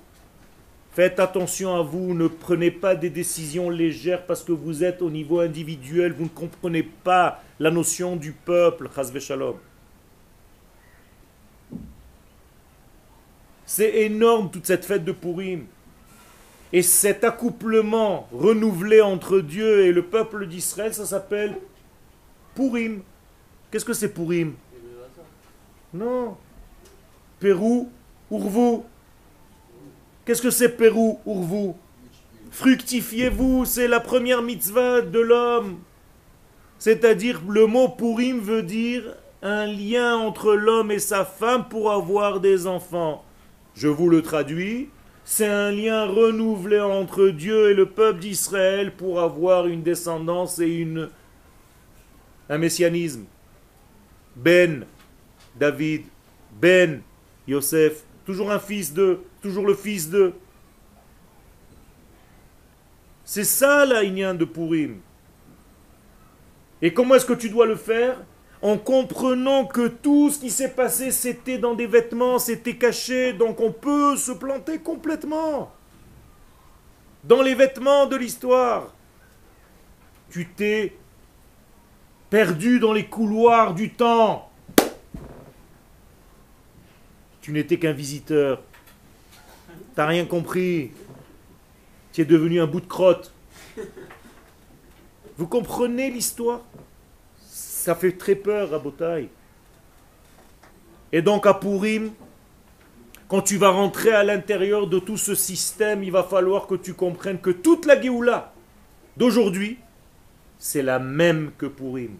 Faites attention à vous, ne prenez pas des décisions légères parce que vous êtes au niveau individuel, vous ne comprenez pas la notion du peuple, Chazve Shalom. C'est énorme toute cette fête de Purim. Et cet accouplement renouvelé entre Dieu et le peuple d'Israël, ça s'appelle Purim. Qu'est-ce que c'est Purim? Non. Pérou, Urvu. Qu'est-ce que c'est Pérou, Urvu Fructifiez-vous, c'est la première mitzvah de l'homme. C'est-à-dire, le mot Purim veut dire un lien entre l'homme et sa femme pour avoir des enfants. Je vous le traduis. C'est un lien renouvelé entre Dieu et le peuple d'Israël pour avoir une descendance et une, un messianisme. Ben, David, Ben, Yosef, toujours un fils de, toujours le fils de. C'est ça la Inyan de Purim. Et comment est-ce que tu dois le faire? En comprenant que tout ce qui s'est passé, c'était dans des vêtements, c'était caché, donc on peut se planter complètement. Dans les vêtements de l'histoire. Tu t'es perdu dans les couloirs du temps. Tu n'étais qu'un visiteur. T'as rien compris. Tu es devenu un bout de crotte. Vous comprenez l'histoire? Ça fait très peur à Botaï. Et donc à Purim, quand tu vas rentrer à l'intérieur de tout ce système, il va falloir que tu comprennes que toute la Géoula d'aujourd'hui, c'est la même que Purim.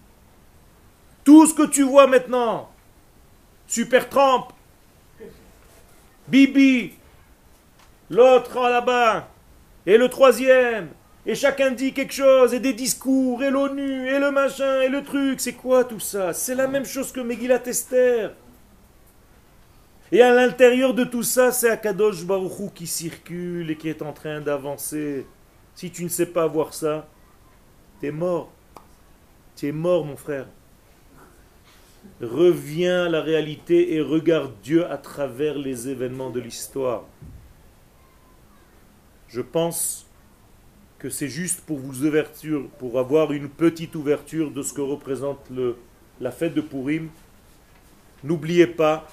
Tout ce que tu vois maintenant, Super Trump, Bibi, l'autre là-bas, et le troisième, et chacun dit quelque chose, et des discours, et l'ONU, et le machin, et le truc. C'est quoi tout ça? C'est la même chose que Megillat Esther. Et à l'intérieur de tout ça, c'est Akadosh Baruchou qui circule et qui est en train d'avancer. Si tu ne sais pas voir ça, tu es mort. Tu es mort, mon frère. Reviens à la réalité et regarde Dieu à travers les événements de l'histoire. Je pense que c'est juste pour vous ouverture, pour avoir une petite ouverture de ce que représente la fête de Purim. N'oubliez pas,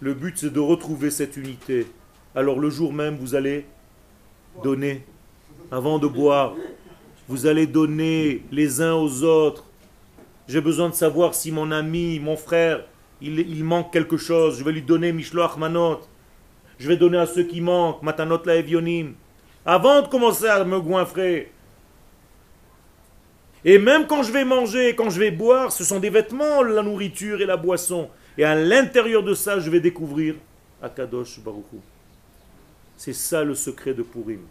le but c'est de retrouver cette unité. Alors le jour même, vous allez donner, avant de boire, vous allez donner les uns aux autres. J'ai besoin de savoir si mon ami, mon frère, il, manque quelque chose. Je vais lui donner Mishloach Manot. Je vais donner à ceux qui manquent, Matanot la Evionim avant de commencer à me goinfrer. Et même quand je vais manger, quand je vais boire, ce sont des vêtements, la nourriture et la boisson. Et à l'intérieur de ça, je vais découvrir Akadosh Baruchou. C'est ça le secret de Purim.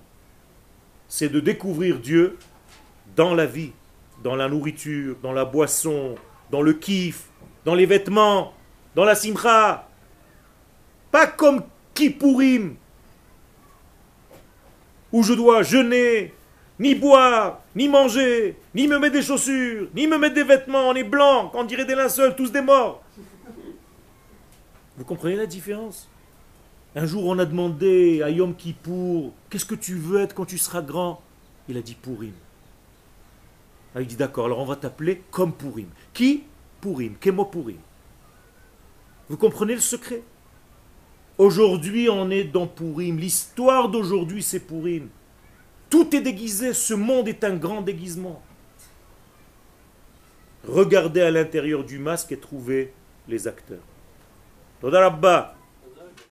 C'est de découvrir Dieu dans la vie, dans la nourriture, dans la boisson, dans le kiff, dans les vêtements, dans la simcha. Pas comme Kippourim, où je dois jeûner, ni boire, ni manger, ni me mettre des chaussures, ni me mettre des vêtements, on est blanc, on dirait des linceuls, tous des morts. Vous comprenez la différence? Un jour, on a demandé à Yom Kippour, qu'est-ce que tu veux être quand tu seras grand? Il a dit Pourim. Ah, il dit d'accord, alors on va t'appeler comme Pourim. Qui Pourim, Kemo Pourim. Vous comprenez le secret? Aujourd'hui, on est dans Pourim. L'histoire d'aujourd'hui, c'est Pourim. Tout est déguisé. Ce monde est un grand déguisement. Regardez à l'intérieur du masque et trouvez les acteurs. Todarabba.